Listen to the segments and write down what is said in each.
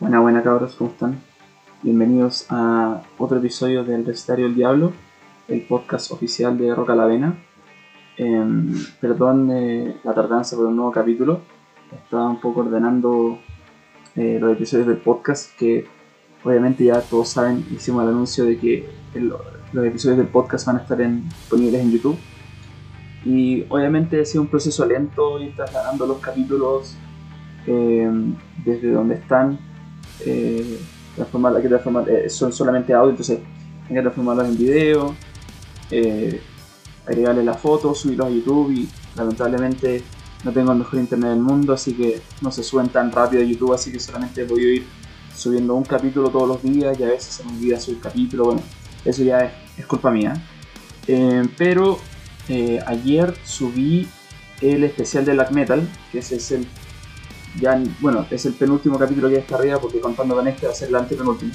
Buena, buena cabros, ¿cómo están? Bienvenidos a otro episodio del Recetario del Diablo, el podcast oficial de Roca la Vena. Em, perdón eh, la tardanza por un nuevo capítulo. Estaba un poco ordenando eh, los episodios del podcast que obviamente ya todos saben, hicimos el anuncio de que los episodios del podcast van a estar disponibles en YouTube. Y obviamente ha sido un proceso lento ir trasladando los capítulos em, desde donde están eh, transformarla, que transformar, eh, son solamente audio, entonces hay que transformarlos en video, eh, agregarle la foto, subirlos a YouTube y lamentablemente no tengo el mejor internet del mundo, así que no se suben tan rápido a YouTube, así que solamente voy a ir subiendo un capítulo todos los días y a veces se me olvida subir capítulo, bueno, eso ya es, culpa mía. Eh, pero ayer subí el especial de Black Metal, que ese es el ya, bueno, es el penúltimo capítulo que está arriba porque contando con este va a ser el antepenúltimo.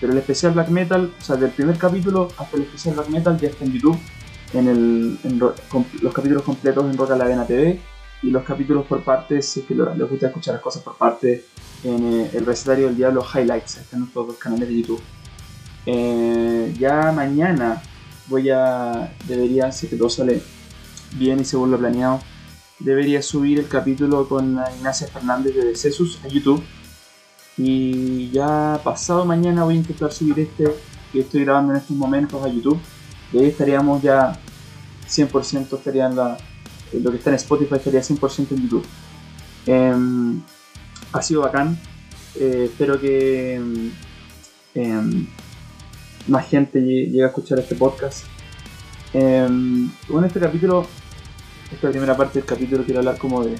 Pero el especial Black Metal, o sea, del primer capítulo hasta el especial Black Metal ya está en YouTube, en, el, los capítulos completos en Roca la Vena TV y los capítulos por partes, si es que les gusta escuchar las cosas por parte, en eh, el recetario del diablo Highlights, están en todos los canales de YouTube. Eh, ya mañana voy a, debería, si que todo sale bien y según lo planeado, debería subir el capítulo con Ignacia Fernández de Cesus a YouTube. Y ya pasado mañana voy a intentar subir este que estoy grabando en estos momentos a YouTube. Y ahí estaríamos ya 100% estaría en la, lo que está en Spotify estaría 100% en YouTube. Em, ha sido bacán. Eh, espero que em, más gente llegue a escuchar este podcast. Em, bueno, este capítulo esta primera parte del capítulo quiero hablar como de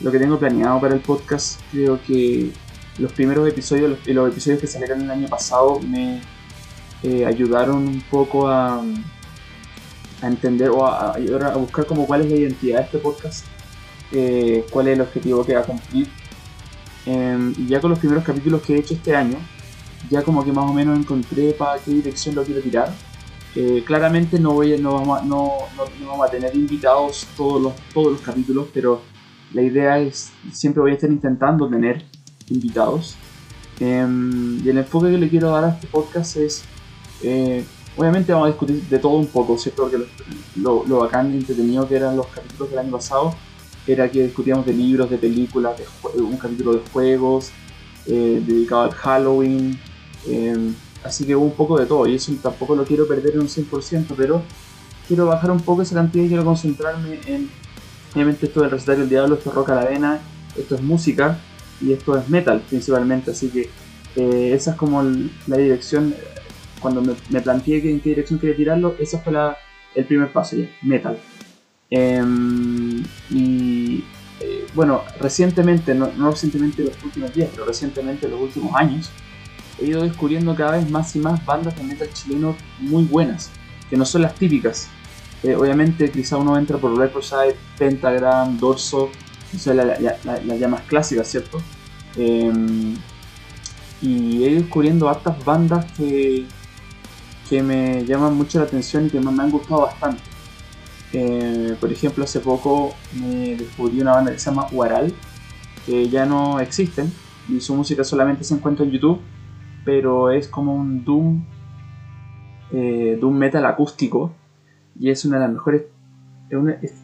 lo que tengo planeado para el podcast. Creo que los primeros episodios, los, los episodios que salieron el año pasado me eh, ayudaron un poco a, entender o a, a, buscar como cuál es la identidad de este podcast, eh, cuál es el objetivo que va a cumplir. Em, y ya con los primeros capítulos que he hecho este año, ya como que más o menos encontré para qué dirección lo quiero tirar. Eh, claramente no, voy, no, vamos a, no, no, vamos a tener invitados todos los, todos los capítulos, pero la idea es, siempre voy a estar intentando tener invitados. Em, y el enfoque que le quiero dar a este podcast es, eh, obviamente vamos a discutir de todo un poco, ¿cierto? Porque lo, lo, bacán y entretenido que eran los capítulos del año pasado era que discutíamos de libros, de películas, de un capítulo de juegos, eh, dedicado al Halloween. Así que hubo un poco de todo y eso tampoco lo quiero perder en un 100%, pero quiero bajar un poco esa cantidad y quiero concentrarme en, obviamente esto del recetario del diablo, esto es rock a la vena, esto es música y esto es metal principalmente, así que eh, esa es como la dirección, cuando me, planteé en qué dirección quería tirarlo, ese fue el primer paso, ya, metal. Em, y eh, bueno, recientemente, no recientemente los últimos días, pero recientemente los últimos años, he ido descubriendo cada vez más y más bandas de metal chileno muy buenas, que no son las típicas. Eh, obviamente quizá uno entra por Reprosite, Pentagram, Dorso, o sea, las la, llamas clásicas, ¿cierto? Em, y he ido descubriendo hartas bandas que, que me llaman mucho la atención y que me, han gustado bastante. Eh, por ejemplo, hace poco me descubrí una banda que se llama Huaral, que ya no existen y su música solamente se encuentra en YouTube pero es como un Doom, eh, Doom metal acústico y es una de las mejores, es,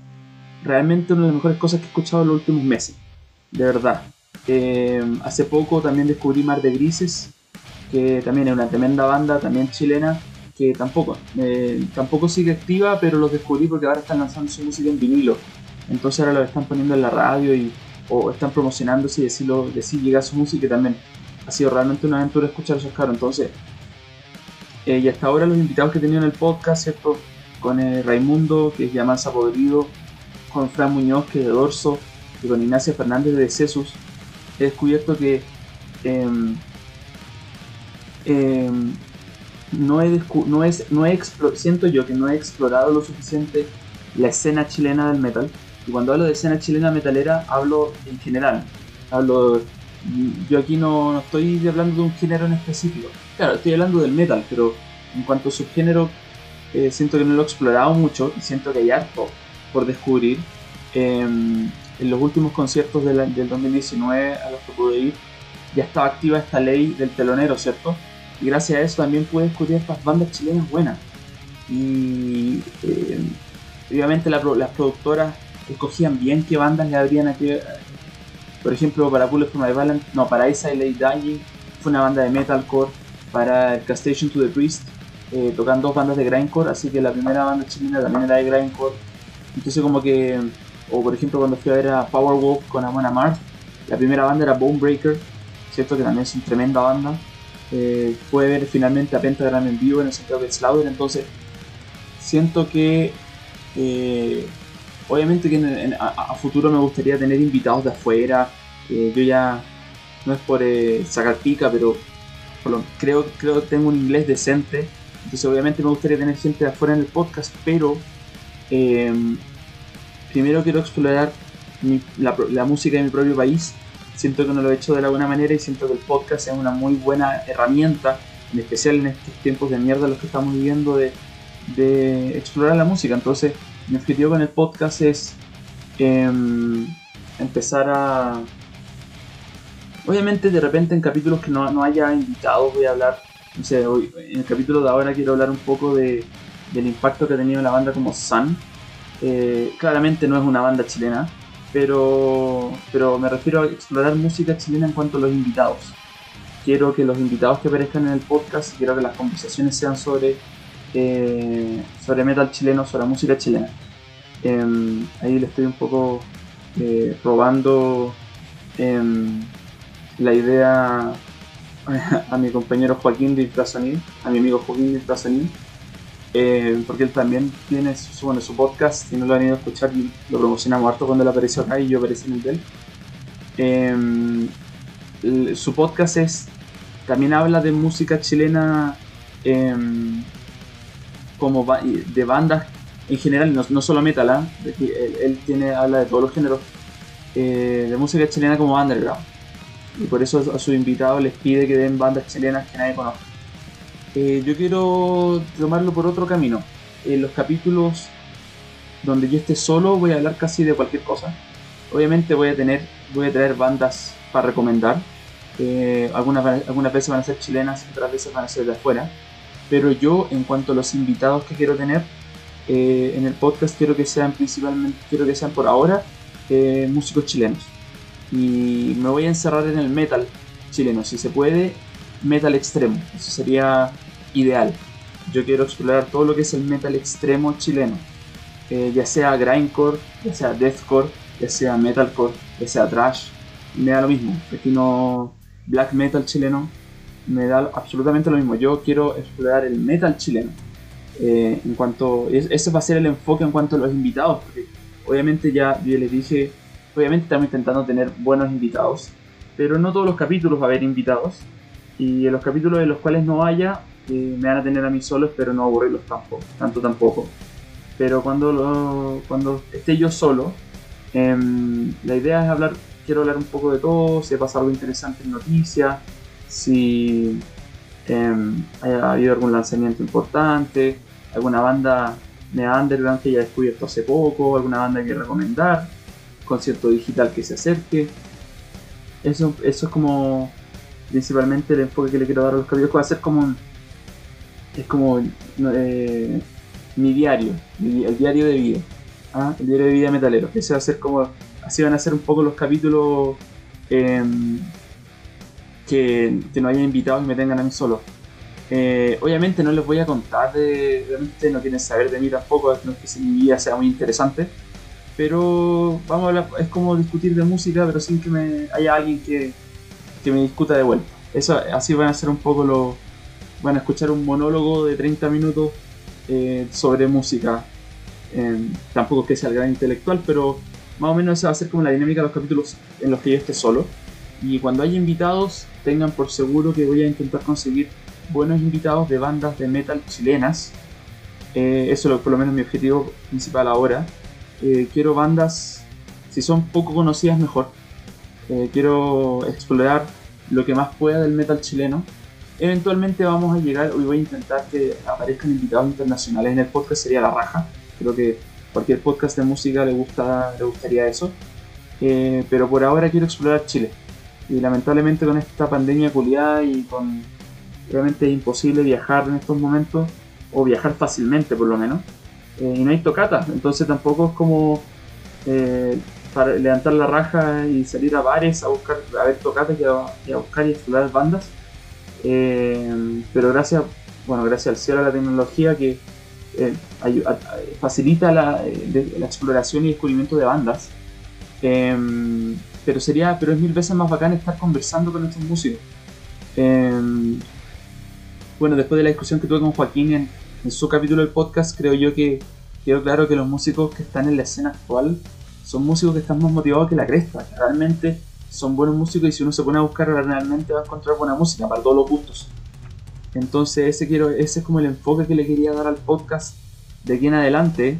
realmente una de las mejores cosas que he escuchado en los últimos meses, de verdad. Eh, hace poco también descubrí Mar de Grises, que también es una tremenda banda, también chilena, que tampoco, eh, tampoco sigue activa, pero los descubrí porque ahora están lanzando su música en vinilo. Entonces ahora lo están poniendo en la radio y, o están promocionándose y decirlo, decir llega su música también ha sido realmente una aventura escuchar esos caros. Entonces, eh, y hasta ahora los invitados que en el podcast, ¿cierto? Con eh, Raimundo, que es Llamanza Podrido, con Fran Muñoz, que es de Dorso, y con Ignacia Fernández de Cesus, he descubierto que em, em, no he, no es, siento yo que no he explorado lo suficiente la escena chilena del metal. Y cuando hablo de escena chilena metalera, hablo en general. Hablo yo aquí no, estoy hablando de un género en específico. Claro, estoy hablando del metal, pero en cuanto a subgénero, eh, siento que no lo he explorado mucho y siento que hay harto por descubrir. Em, en los últimos conciertos del 2019 a los que pude ir, ya estaba activa esta ley del telonero, ¿cierto? Y gracias a eso también pude descubrir estas bandas chilenas buenas. Y eh, obviamente las productoras escogían bien qué bandas le habrían aquí. Por ejemplo, para Bullet for My Valentine, no, para Isa Lay Dying fue una banda de metalcore. Para Castation to the Priest eh, tocan dos bandas de grindcore, así que la primera banda chilena también era de grindcore. Entonces como que, o por ejemplo cuando fui a ver a Powerwolf con Amon Amarth, la primera banda era Bonebreaker, ¿cierto? Que también es una tremenda banda. Eh, puede ver finalmente a Pentagram en vivo en el Santiago de Slaughter, entonces siento que eh, obviamente que a, futuro me gustaría tener invitados de afuera, eh, yo ya no es por sacar pica, pero creo, creo que tengo un inglés decente, entonces obviamente me gustaría tener gente de afuera en el podcast, pero primero quiero explorar la, la música de mi propio país siento que no lo he hecho de la buena manera y siento que el podcast es una muy buena herramienta, en especial en estos tiempos de mierda los que estamos viviendo, de, explorar la música. Entonces, mi objetivo con el podcast es em, empezar a... Obviamente, de repente en capítulos que no, haya invitados voy a hablar, no sé, en el capítulo de ahora quiero hablar un poco de, del impacto que ha tenido la banda como Sun. Eh, claramente no es una banda chilena, pero, pero me refiero a explorar música chilena en cuanto a los invitados. Quiero que los invitados que aparezcan en el podcast, quiero que las conversaciones sean sobre, eh, sobre metal chileno, sobre música chilena. Em, ahí le estoy un poco eh, probando em, la idea a, mi compañero Joaquín de Inflasonil, a mi amigo Joaquín de Inflasonil, eh, porque él también tiene su, bueno, su podcast, y no lo han ido a escuchar, lo promocionamos harto cuando él apareció acá y yo aparecí en el de él. Em, su podcast es, también habla de música chilena como de bandas en general, no, no solo metal, ¿ah? él, tiene, habla de todos los géneros eh, de música chilena como underground. Y por eso a sus invitados les pide que den bandas chilenas que nadie conoce. Eh, yo quiero tomarlo por otro camino. En los capítulos donde yo esté solo voy a hablar casi de cualquier cosa. Obviamente voy a tener, voy a traer bandas para recomendar. Eh, algunas, algunas veces van a ser chilenas, otras veces van a ser de afuera. Pero yo, en cuanto a los invitados que quiero tener eh, en el podcast, quiero que sean principalmente, quiero que sean por ahora músicos chilenos. Y me voy a encerrar en el metal chileno, si se puede, metal extremo. Eso sería ideal. Yo quiero explorar todo lo que es el metal extremo chileno. Eh, ya sea grindcore, ya sea deathcore, ya sea metalcore, ya sea trash. Me da lo mismo. Aquí no black metal chileno. Me da absolutamente lo mismo. Yo quiero explorar el metal chileno. Eh, en cuanto ese va a ser el enfoque en cuanto a los invitados porque obviamente ya yo les dije obviamente estamos intentando tener buenos invitados pero no todos los capítulos va a haber invitados y en los capítulos en los cuales no haya, eh, me van a tener a mí solo, espero no aburrirlos tampoco, tanto tampoco. Pero cuando, cuando esté yo solo, em, la idea es hablar, quiero hablar un poco de todo, si ha pasado algo interesante en noticias, si em, ha habido algún lanzamiento importante, alguna banda de underground que haya descubierto hace poco, alguna banda que recomendar, concierto digital que se acerque. Eso, eso es como principalmente el enfoque que le quiero dar a los capítulos va a ser como es como eh, mi diario, el diario de vida, ¿ah? el diario de vida metalero. Ese va a ser como, así van a ser un poco los capítulos em, que, no haya invitados y me tengan a mí solo. Eh, obviamente no les voy a contar de, realmente no quieren saber de mí tampoco, no es que mi vida sea muy interesante, pero vamos a hablar, es como discutir de música, pero sin que me haya alguien que, que me discuta de vuelta. Eso, así van a ser un poco lo. Van a escuchar un monólogo de 30 minutos eh, sobre música. tampoco es que sea el gran intelectual, pero más o menos esa va a ser como la dinámica de los capítulos en los que yo esté solo. Y cuando haya invitados, tengan por seguro que voy a intentar conseguir buenos invitados de bandas de metal chilenas. Eh, eso es por lo menos mi objetivo principal ahora. Eh, quiero bandas, si son poco conocidas, mejor eh, quiero explorar lo que más pueda del metal chileno. Eventualmente vamos a llegar, hoy voy a intentar que aparezcan invitados internacionales en el podcast, sería la raja. Creo que cualquier podcast de música le, gusta, le gustaría eso. Eh, pero por ahora quiero explorar Chile. Y lamentablemente con esta pandemia culiada y con... Realmente es imposible viajar en estos momentos, o viajar fácilmente por lo menos. Eh, y no hay tocatas, entonces tampoco es como eh, levantar la raja y salir a bares a buscar, a ver tocatas y a, buscar y explorar bandas. Eh, pero gracias, bueno, gracias al cielo a la tecnología que facilita la, la, exploración y descubrimiento de bandas. Pero sería, pero es mil veces más bacán estar conversando con estos músicos. bueno, después de la discusión que tuve con Joaquín en su capítulo del podcast, creo yo que quedó claro que los músicos que están en la escena actual son músicos que están más motivados que la cresta. realmente son buenos músicos y si uno se pone a buscar, realmente va a encontrar buena música para todos los gustos. Entonces, ese, quiero, ese es como el enfoque que le quería dar al podcast de aquí en adelante.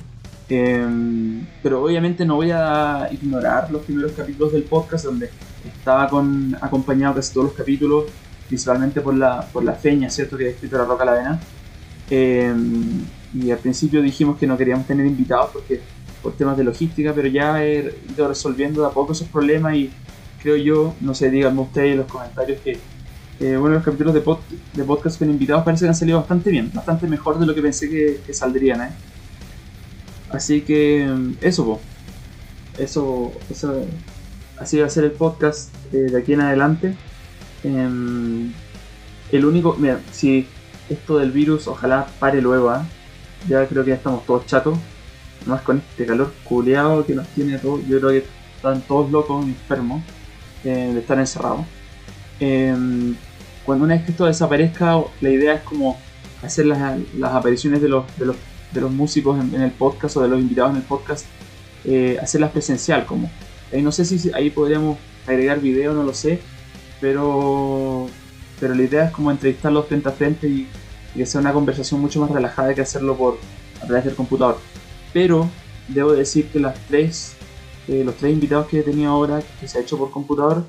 Em, pero obviamente no voy a ignorar los primeros capítulos del podcast donde estaba con, acompañado casi todos los capítulos, principalmente por la, por la feña, ¿cierto? Que ha escrito la Roca la Vena. Em, y al principio dijimos que no queríamos tener invitados porque por temas de logística, pero ya he ido resolviendo de a poco esos problemas y creo yo, no sé, díganme ustedes en los comentarios que bueno, los capítulos de, de podcast con invitados parece que han salido bastante bien, bastante mejor de lo que pensé que, saldrían, ¿eh? Así que eso, eso, eso, así va a ser el podcast eh, de aquí en adelante. Em, el único, mira, si esto del virus ojalá pare luego, ¿eh? Ya creo que ya estamos todos chatos. Más con este calor culeado que nos tiene todos. Yo creo que están todos locos, enfermos eh, de estar encerrados. Em, cuando una vez que esto desaparezca, la idea es como hacer las, las apariciones de los, de los, de los músicos en, el podcast o de los invitados en el podcast, eh, hacerlas presencial. Como, eh, no sé si ahí podríamos agregar video, no lo sé, pero, pero la idea es como entrevistarlos frente a frente y y que una conversación mucho más relajada que hacerlo por a través del computador. Pero debo decir que las tres, eh, los tres invitados que he tenido ahora, que se ha hecho por computador,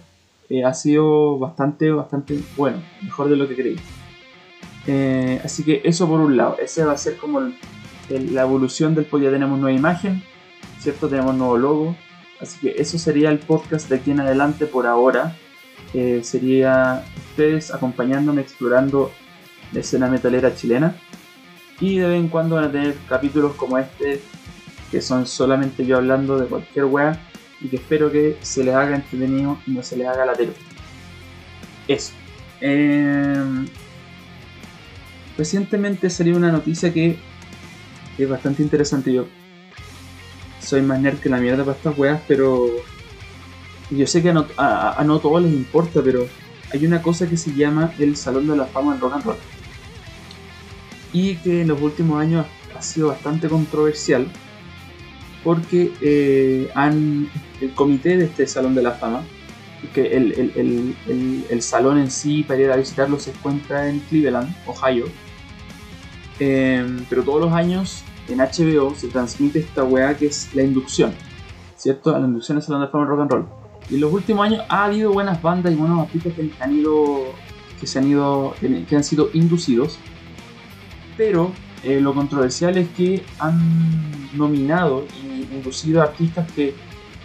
eh, ha sido bastante, bastante bueno, mejor de lo que creí. Eh, así que eso por un lado, ese va a ser como la evolución del podcast. Ya tenemos nueva imagen, ¿cierto? Tenemos nuevo logo. Así que eso sería el podcast de aquí en adelante por ahora. sería ustedes acompañándome explorando la escena metalera chilena. Y de vez en cuando van a tener capítulos como este, que son solamente yo hablando de cualquier wea y que espero que se les haga entretenido y no se les haga latero. Eso. Em, recientemente salió una noticia que es bastante interesante. Yo soy más nerd que la mierda para estas weas, pero yo sé que a no, todos les importa, pero hay una cosa que se llama el Salón de la Fama en Rock and Roll y que en los últimos años ha sido bastante controversial porque eh, han, el comité de este Salón de la Fama, que el, el, el, el, salón en sí para ir a visitarlo se encuentra en Cleveland, Ohio, em, pero todos los años en HBO se transmite esta weá que es la inducción, ¿cierto? La inducción al Salón de la Fama Rock and Roll. Y en los últimos años ha habido buenas bandas y buenos artistas que han ido que se han ido que han sido inducidos pero eh, lo controversial es que han nominado y inducido artistas que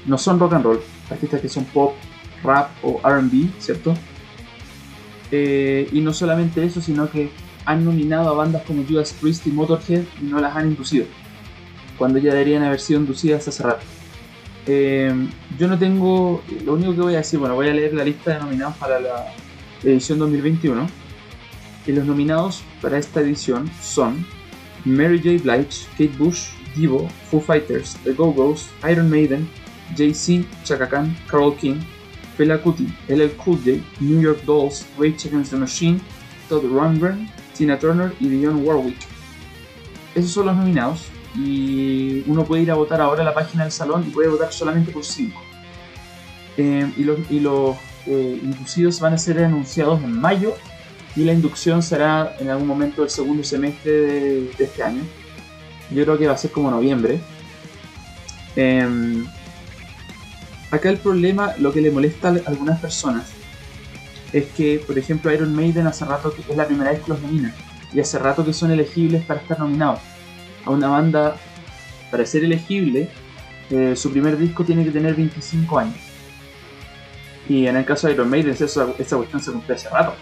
no son rock and roll, artistas que son pop, rap o RB, ¿cierto? Eh, y no solamente eso, sino que han nominado a bandas como Judas Priest y Motorhead y no las han inducido, cuando ya deberían haber sido inducidas hace rato. Eh, yo no tengo, lo único que voy a decir, bueno, voy a leer la lista de nominados para la edición 2021 y los nominados para esta edición son Mary J. Blige, Kate Bush, Divo, Foo Fighters, The Go-Go's, Iron Maiden, Jay-Z, Chaka Khan, Carol King, Fela Kuti, LL Cool J, New York Dolls, Rage Against the Machine, Todd Rundgren, Tina Turner y Dionne Warwick. Esos son los nominados y uno puede ir a votar ahora a la página del salón y puede votar solamente por 5. Eh, y los, y los eh, inducidos van a ser anunciados en mayo y la inducción será en algún momento del segundo semestre de, este año. Yo creo que va a ser como noviembre. Em, acá el problema, lo que le molesta a algunas personas, es que, por ejemplo, Iron Maiden hace rato que es la primera vez que los nomina, y hace rato que son elegibles para estar nominados. A una banda, para ser elegible, eh, su primer disco tiene que tener 25 años. Y en el caso de Iron Maiden, esa, esa cuestión se cumplió hace rato.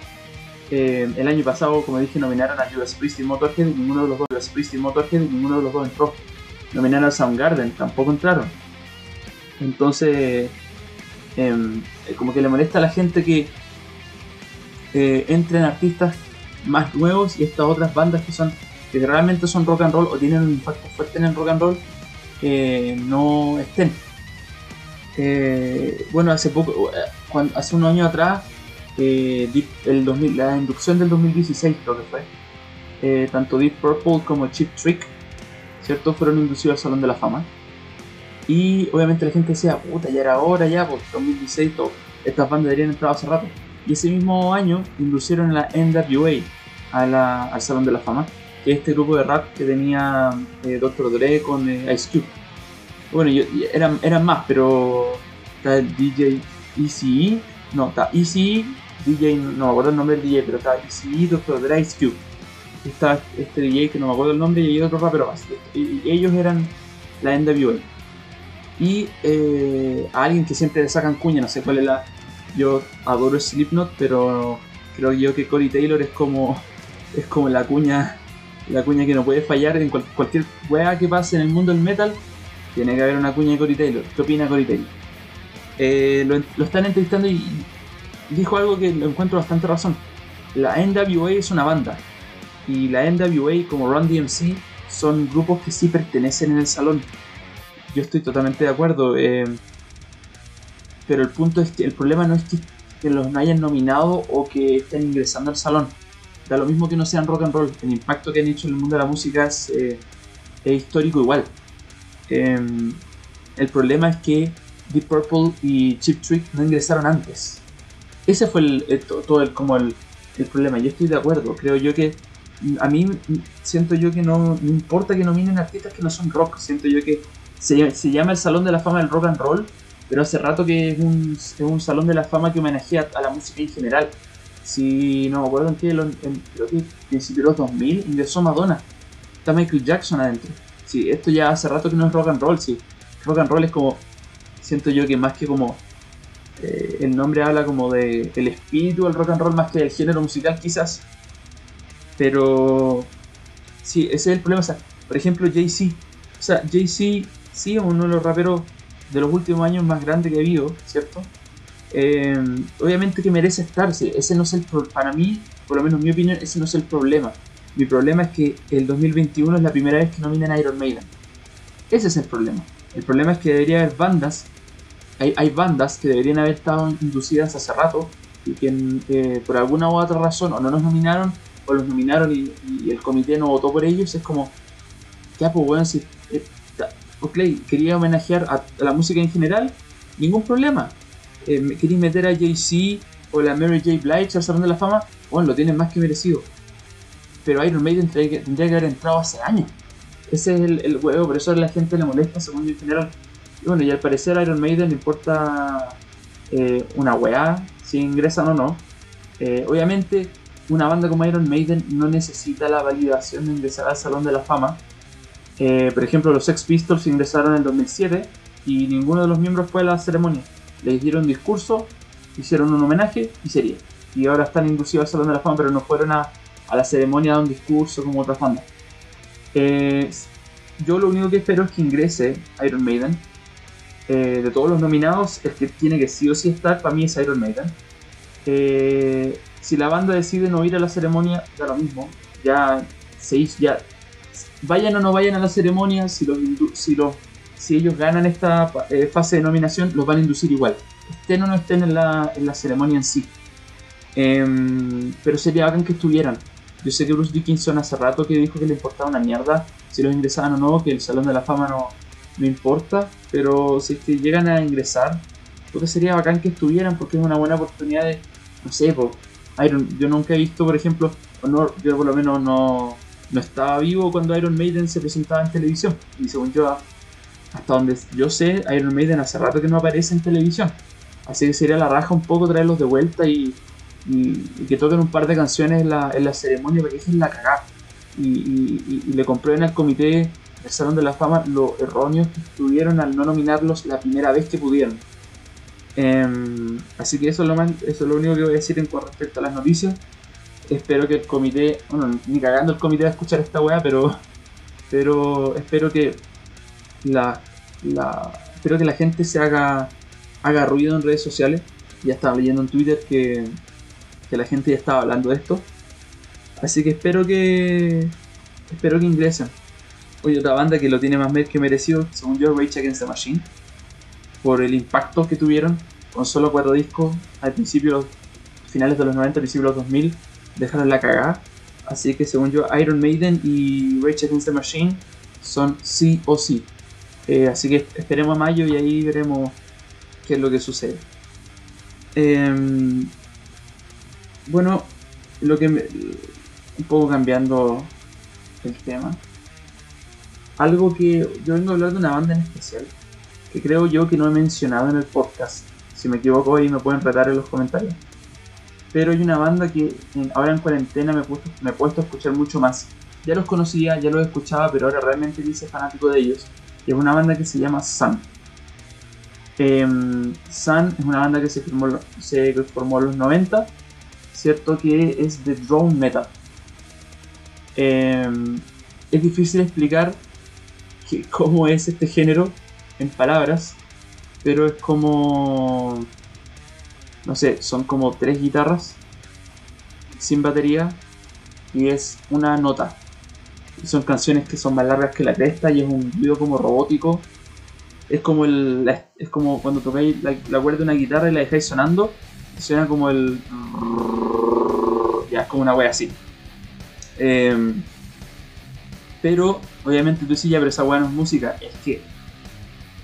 Eh, el año pasado, como dije, nominaron a Judas Priest y Motorhead ninguno de los dos, Judas Priest y Motorhead, y ninguno de los dos entró. Nominaron a Soundgarden, tampoco entraron. Entonces, em, como que le molesta a la gente que eh, entren artistas más nuevos y estas otras bandas que son que realmente son rock and roll o tienen un impacto fuerte en el rock and roll eh, no estén. bueno, hace poco, hace un año atrás eh, el 2000, la inducción del 2016 creo que fue, eh, tanto Deep Purple como Chip Trick, ¿cierto? Fueron inducidos al Salón de la Fama. Y obviamente la gente decía, puta, ya era hora, ya, pues 2016, todo. estas bandas deberían entrar hace rato. Y ese mismo año inducieron la NWA al Salón de la Fama, que es este grupo de rap que tenía eh, Dr. Dre con Ice Cube. Bueno, eran, más, pero está el DJ ECE, no, está ECE, DJ, no me acuerdo el nombre del DJ, pero está ECE, Dr. Dre, Ice Cube. Está este DJ que no me acuerdo el nombre y otro rapero más. Y, ellos eran la NWA. Y eh, a alguien que siempre le sacan cuña, no sé cuál es la. Yo adoro Slipknot, pero creo yo que Cory Taylor es como es como la cuña la cuña que no puede fallar en cualquier wea que pase en el mundo del metal tiene que haber una cuña de Cory Taylor ¿qué opina Cory Taylor? Eh, lo, lo, están entrevistando y dijo algo que lo encuentro bastante razón. La NWA es una banda y la NWA como Run DMC son grupos que sí pertenecen en el salón. Yo estoy totalmente de acuerdo, eh, pero el punto es que el problema no es que, los no hayan nominado o que estén ingresando al salón. Da lo mismo que no sean rock and roll, el impacto que han hecho en el mundo de la música es, eh, histórico igual. Em, el problema es que Deep Purple y Chip Trick no ingresaron antes. Ese fue el, todo el, como el, problema. Yo estoy de acuerdo. Creo yo que a mí siento yo que no, importa que nominen artistas que no son rock. Siento yo que se, se, llama el Salón de la Fama del Rock and Roll, pero hace rato que es un, es un Salón de la Fama que homenajea a la música en general. Si no me acuerdo en qué, en, creo que principios de los 2000 ingresó Madonna. Está Michael Jackson adentro. Sí, esto ya hace rato que no es rock and roll. Sí, rock and roll es como siento yo que más que como eh, el nombre habla como de el espíritu del rock and roll más que del género musical quizás pero sí ese es el problema o sea, por ejemplo Jay-Z o sea Jay-Z sí es uno de los raperos de los últimos años más grandes que habido cierto eh, obviamente que merece estar ese no es el para mí por lo menos en mi opinión ese no es el problema. Mi problema es que el 2021 es la primera vez que nominan a Iron Maiden. Ese es el problema. El problema es que debería haber bandas, hay, bandas que deberían haber estado inducidas hace rato y que por alguna u otra razón o no nos nominaron o los nominaron y, el comité no votó por ellos. Es como, ya pues bueno, si eh, ok, quería homenajear a, la música en general, ningún problema. Eh, queréis meter a Jay-Z o la Mary J. Blige al Salón de la Fama, bueno, lo tienen más que merecido. Pero Iron Maiden tendría que haber entrado hace años. Ese es el, el huevo, por eso a la gente le molesta, según yo en general. Y bueno, y al parecer Iron Maiden le importa eh, una weá, si ingresan o no. Eh, obviamente, una banda como Iron Maiden no necesita la validación de ingresar al Salón de la Fama. Eh, por ejemplo, los Sex Pistols ingresaron en el 2007 y ninguno de los miembros fue a la ceremonia. Les dieron discurso, hicieron un homenaje y sería. Y ahora están inducidos al Salón de la Fama, pero no fueron a, a la ceremonia a un discurso como otras bandas. Eh, yo lo único que espero es que ingrese Iron Maiden. Eh, de todos los nominados, el que tiene que sí o sí estar para mí es Iron Maiden. Eh, si la banda decide no ir a la ceremonia, da lo mismo. Ya se ya vayan o no vayan a la ceremonia, si los, si los si ellos ganan esta fase de nominación, los van a inducir igual. Estén o no estén en la, en la ceremonia en sí. Em, pero sería bacán que estuvieran. Yo sé que Bruce Dickinson hace rato que dijo que le importaba una mierda si los ingresaban o no, que el Salón de la Fama no, no importa, pero si es llegan a ingresar, creo que sería bacán que estuvieran porque es una buena oportunidad de, no sé, pues, Iron, yo nunca he visto, por ejemplo, no, yo por lo menos no, no estaba vivo cuando Iron Maiden se presentaba en televisión, y según yo, hasta donde yo sé, Iron Maiden hace rato que no aparece en televisión, así que sería la raja un poco traerlos de vuelta y que toquen un par de canciones en la, en la ceremonia porque es la cagada. Y, le comprueben al comité del Salón de la Fama lo erróneos que estuvieron al no nominarlos la primera vez que pudieron. Em, así que eso es, lo más, lo único que voy a decir en con respecto a las noticias. Espero que el comité, bueno, ni cagando el comité a escuchar esta weá, pero, pero espero que la, la, espero que la gente se haga, haga ruido en redes sociales. Ya estaba leyendo en Twitter que, que la gente ya estaba hablando de esto. Así que espero que, espero que ingresen. Oye, otra banda que lo tiene más que merecido, según yo, Rage Against the Machine por el impacto que tuvieron con solo cuatro discos al principio, finales de los 90, principios de los 2000, dejaron la cagada. Así que según yo, Iron Maiden y Rage Against the Machine son sí o sí. Eh, así que esperemos a mayo y ahí veremos qué es lo que sucede. Em, bueno, lo que me, un poco cambiando el tema. Algo que yo vengo a hablar de una banda en especial que creo yo que no he mencionado en el podcast. Si me equivoco ahí me pueden tratar en los comentarios. Pero hay una banda que ahora en cuarentena me he, puesto, a escuchar mucho más. Ya los conocía, ya los escuchaba, pero ahora realmente me hice fanático de ellos. Y es una banda que se llama Sun. Em, Sun es una banda que se formó, se formó en los 90, cierto que es de drone metal. Em, es difícil explicar cómo es este género en palabras, pero es como, no sé, son como tres guitarras sin batería y es una nota. Son canciones que son más largas que la cresta y es un ruido como robótico. Es como el es como cuando tocáis la, cuerda de una guitarra y la dejáis sonando, suena como el ya es como una wea así. Em, pero obviamente tú dices ya, pero esa wea no es música. Es que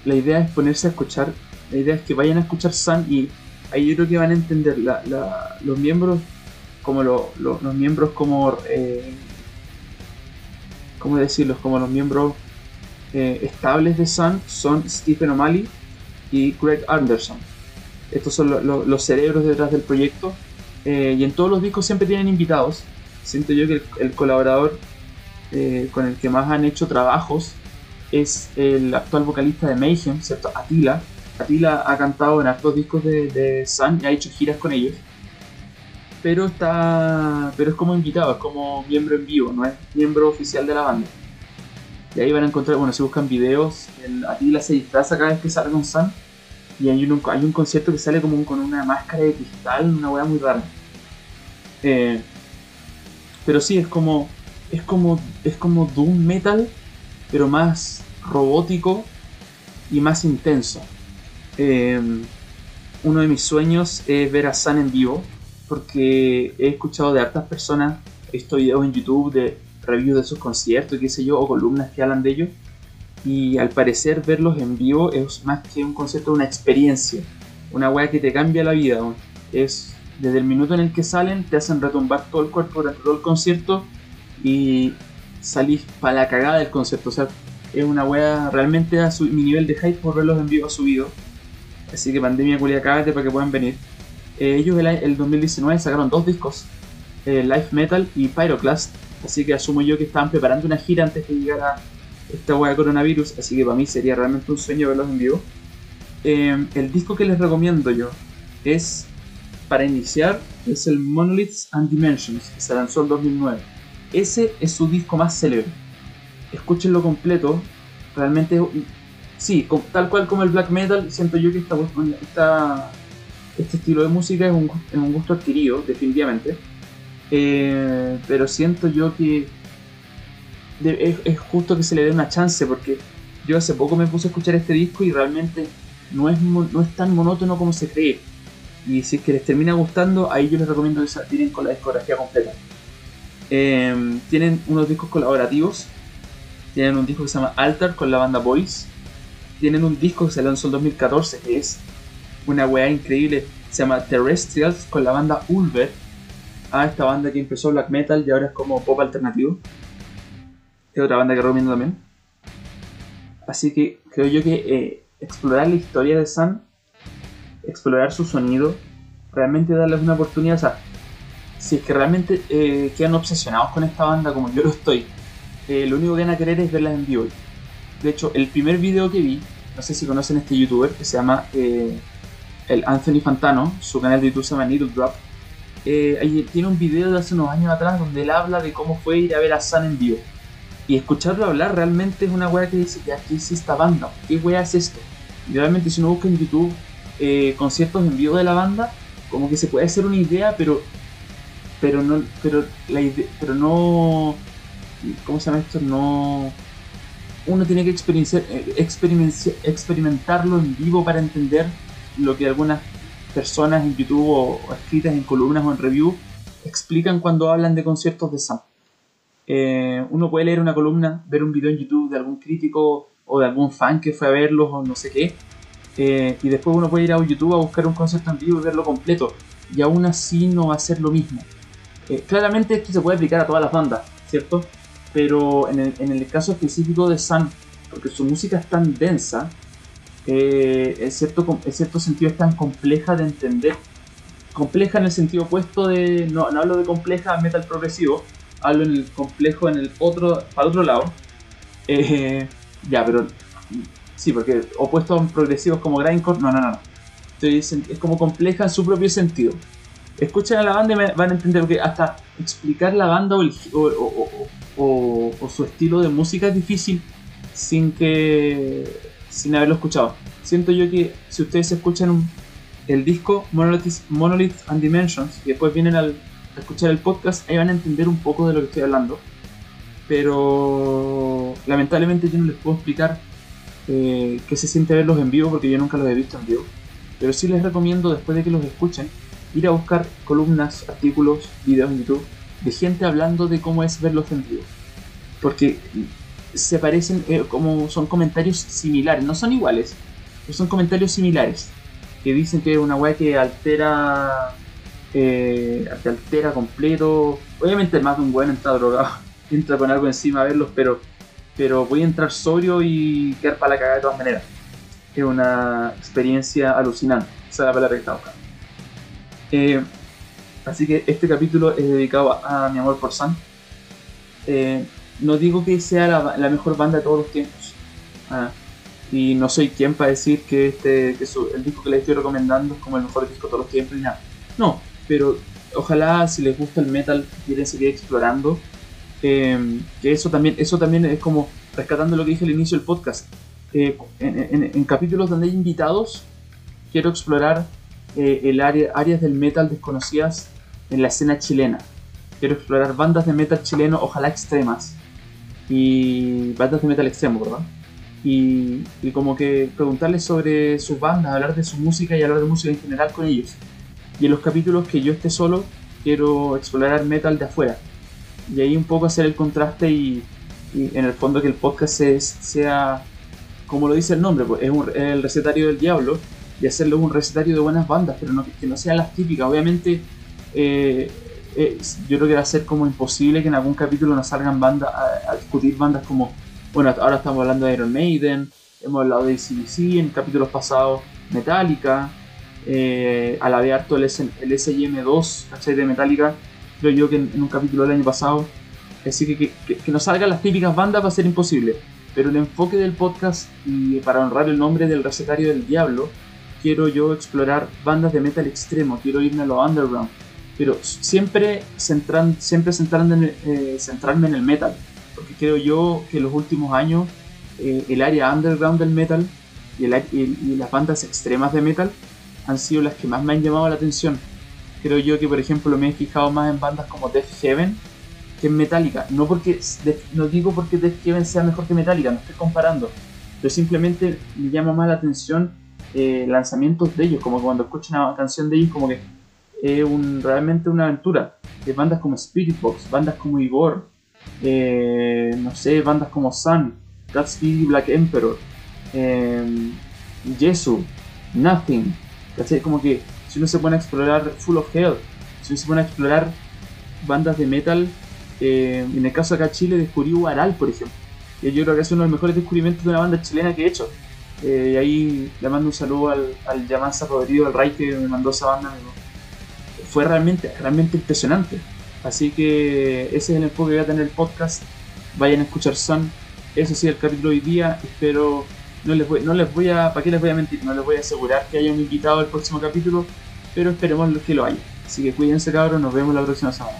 la idea es ponerse a escuchar, la idea es que vayan a escuchar Sun y ahí yo creo que van a entender los miembros como los miembros como eh, cómo decirlos como los miembros eh, estables de Sun son Stephen O'Malley y Greg Anderson estos son los cerebros detrás del proyecto eh, y en todos los discos siempre tienen invitados siento yo que el, colaborador con el que más han hecho trabajos es el actual vocalista de Mayhem, ¿cierto? Atila. Atila ha cantado en hartos discos de, de Sun y ha hecho giras con ellos. Pero está. Pero es como invitado, es como miembro en vivo, no es miembro oficial de la banda. Y ahí van a encontrar, bueno, si buscan videos, el Atila se disfraza cada vez que sale con Sun. Y hay un, hay un concierto que sale como con una máscara de cristal, una weá muy rara. Eh, pero sí, es como. Es como. Es como Doom Metal pero más robótico y más intenso. Em, uno de mis sueños es ver a San en vivo, porque he escuchado de hartas personas, visto videos en YouTube de reviews de sus conciertos qué sé yo, o columnas que hablan de ellos, y al parecer verlos en vivo es más que un concierto, una experiencia, una weá que te cambia la vida. Es desde el minuto en el que salen, te hacen retumbar todo el cuerpo durante todo el concierto y salís para la cagada del concepto. O sea, es una wea realmente a su, mi nivel de hype por verlos en vivo ha subido. Así que pandemia culia cágate para que puedan venir. Eh, ellos el, el, 2019 sacaron dos discos, eh, Life Metal y Pyroclast. Así que asumo yo que estaban preparando una gira antes de llegar a esta wea coronavirus. Así que para mí sería realmente un sueño verlos en vivo. Eh, el disco que les recomiendo yo es, para iniciar, es el Monoliths and Dimensions, que se lanzó en 2009 ese es su disco más célebre. Escúchenlo completo. Realmente, sí, tal cual como el black metal, siento yo que esta, este estilo de música es un, gusto adquirido, definitivamente. Eh, pero siento yo que es, justo que se le dé una chance porque yo hace poco me puse a escuchar este disco y realmente no es, no es tan monótono como se cree. Y si es que les termina gustando, ahí yo les recomiendo que se con la discografía completa. Em, tienen unos discos colaborativos. Tienen un disco que se llama Altar con la banda Boys. Tienen un disco que se lanzó en 2014 que es una weá increíble. Se llama Terrestrials con la banda Ulver. Ah, esta banda que empezó black metal y ahora es como pop alternativo. Es otra banda que recomiendo también. Así que creo yo que eh, explorar la historia de Sun, explorar su sonido, realmente darles una oportunidad. O sea, si es que realmente eh, quedan obsesionados con esta banda como yo lo estoy, eh, lo único que van a querer es verlas en vivo. De hecho, el primer video que vi, no sé si conocen este youtuber que se llama eh, el Anthony Fantano, su canal de YouTube se llama Needle Drop, eh, tiene un video de hace unos años atrás donde él habla de cómo fue ir a ver a Sun en vivo. Y escucharlo hablar realmente es una wea que dice, ya, ¿qué es esta banda? ¿Qué wea es esto? Y realmente si uno busca en YouTube eh, conciertos en vivo de la banda, como que se puede hacer una idea, pero pero no pero la idea, pero no ¿cómo se llama esto? No uno tiene que eh, experimentarlo en vivo para entender lo que algunas personas en YouTube o, escritas en columnas o en review explican cuando hablan de conciertos de Sam. Eh, uno puede leer una columna, ver un video en YouTube de algún crítico o de algún fan que fue a verlos o no sé qué, eh, y después uno puede ir a YouTube a buscar un concierto en vivo y verlo completo, y aún así no va a ser lo mismo. Claramente esto se puede aplicar a todas las bandas, ¿cierto? Pero en el, caso específico de Sun, porque su música es tan densa, eh, en, cierto, en cierto sentido es tan compleja de entender. Compleja en el sentido opuesto de. No, hablo de compleja metal progresivo, hablo en el complejo en el otro. para otro lado. Eh, ya, pero. Sí, porque opuesto a progresivos como Grindcore, no, no, no. es como compleja en su propio sentido. Escuchen a la banda y van a entender que hasta explicar la banda o, o su estilo de música es difícil sin que sin haberlo escuchado. Siento yo que si ustedes escuchan el disco Monolith, Monolith and Dimensions y después vienen a escuchar el podcast, ahí van a entender un poco de lo que estoy hablando. Pero lamentablemente yo no les puedo explicar eh, qué se siente verlos en vivo porque yo nunca los he visto en vivo. Pero sí les recomiendo después de que los escuchen ir a buscar columnas, artículos, videos en YouTube de gente hablando de cómo es verlos en vivo. Porque se parecen, eh, como son comentarios similares, no son iguales, pero son comentarios similares, que dicen que es una weá que altera, eh, altera completo, obviamente más de un weón está drogado, entra con algo encima a verlos, pero, pero voy a entrar sobrio y quedar para la cagada de todas maneras. Es una experiencia alucinante, esa es la palabra que está buscando. Eh, así que este capítulo es dedicado a, mi amor por Sam. Eh, no digo que sea la, mejor banda de todos los tiempos. Ah, y no soy quien para decir que este que el disco que les estoy recomendando es como el mejor disco de todos los tiempos y nada. No, pero ojalá si les gusta el metal quieren seguir explorando. Em, que eso también, eso también es como rescatando lo que dije al inicio del podcast. Eh, en, capítulos donde hay invitados, quiero explorar eh, el área, áreas del metal desconocidas en la escena chilena. Quiero explorar bandas de metal chileno, ojalá extremas y bandas de metal extremo, ¿verdad? Y, y, como que preguntarles sobre sus bandas, hablar de su música y hablar de música en general con ellos. Y en los capítulos que yo esté solo, quiero explorar metal de afuera. Y ahí un poco hacer el contraste y, en el fondo que el podcast sea, como lo dice el nombre, pues es, el recetario del diablo y hacerlo un recetario de buenas bandas, pero no, que no sean las típicas. Obviamente eh, eh, yo creo que va a ser como imposible que en algún capítulo nos salgan bandas a, discutir bandas como, bueno, ahora estamos hablando de Iron Maiden, hemos hablado de CDC en capítulos pasados, Metallica, eh, a la de harto el, el SIM2, ¿cachai? De Metallica, creo yo que en, un capítulo del año pasado. Así que que, que nos salgan las típicas bandas va a ser imposible. Pero el enfoque del podcast y para honrar el nombre del recetario del diablo, quiero yo explorar bandas de metal extremo, quiero irme a lo underground pero siempre, centran, siempre eh, centrarme en el metal, porque creo yo que en los últimos años eh, el área underground del metal y, las bandas extremas de metal han sido las que más me han llamado la atención. Creo yo que, por ejemplo, me he fijado más en bandas como Death Heaven que en Metallica. No, porque, no digo porque Death Heaven sea mejor que Metallica, no estoy comparando, pero simplemente me llama más la atención eh, lanzamientos de ellos, como cuando escucho una canción de ellos, como que es un, realmente una aventura. De bandas como Spirit Box, bandas como Igor, eh, no sé, bandas como Sun, Godspeed Black Emperor, eh, Jesu, Nothing. ¿cachai? Como que si uno se pone a explorar Full of Hell, si uno se pone a explorar bandas de metal, eh, en el caso acá Chile descubrí Waral, por ejemplo. Y yo creo que es uno de los mejores descubrimientos de una banda chilena que he hecho. Eh, y ahí le mando un saludo al, al Yamanza Rodrigo, al Ray que me mandó esa banda fue realmente, realmente impresionante. Así que ese es el enfoque que voy a tener el podcast. Vayan a escuchar Sun. Eso sí, el capítulo de hoy día. Espero no les voy, no les voy a, ¿para qué les voy a mentir? No les voy a asegurar que haya un invitado el próximo capítulo, pero esperemos que lo haya. Así que cuídense cabros, nos vemos la próxima semana.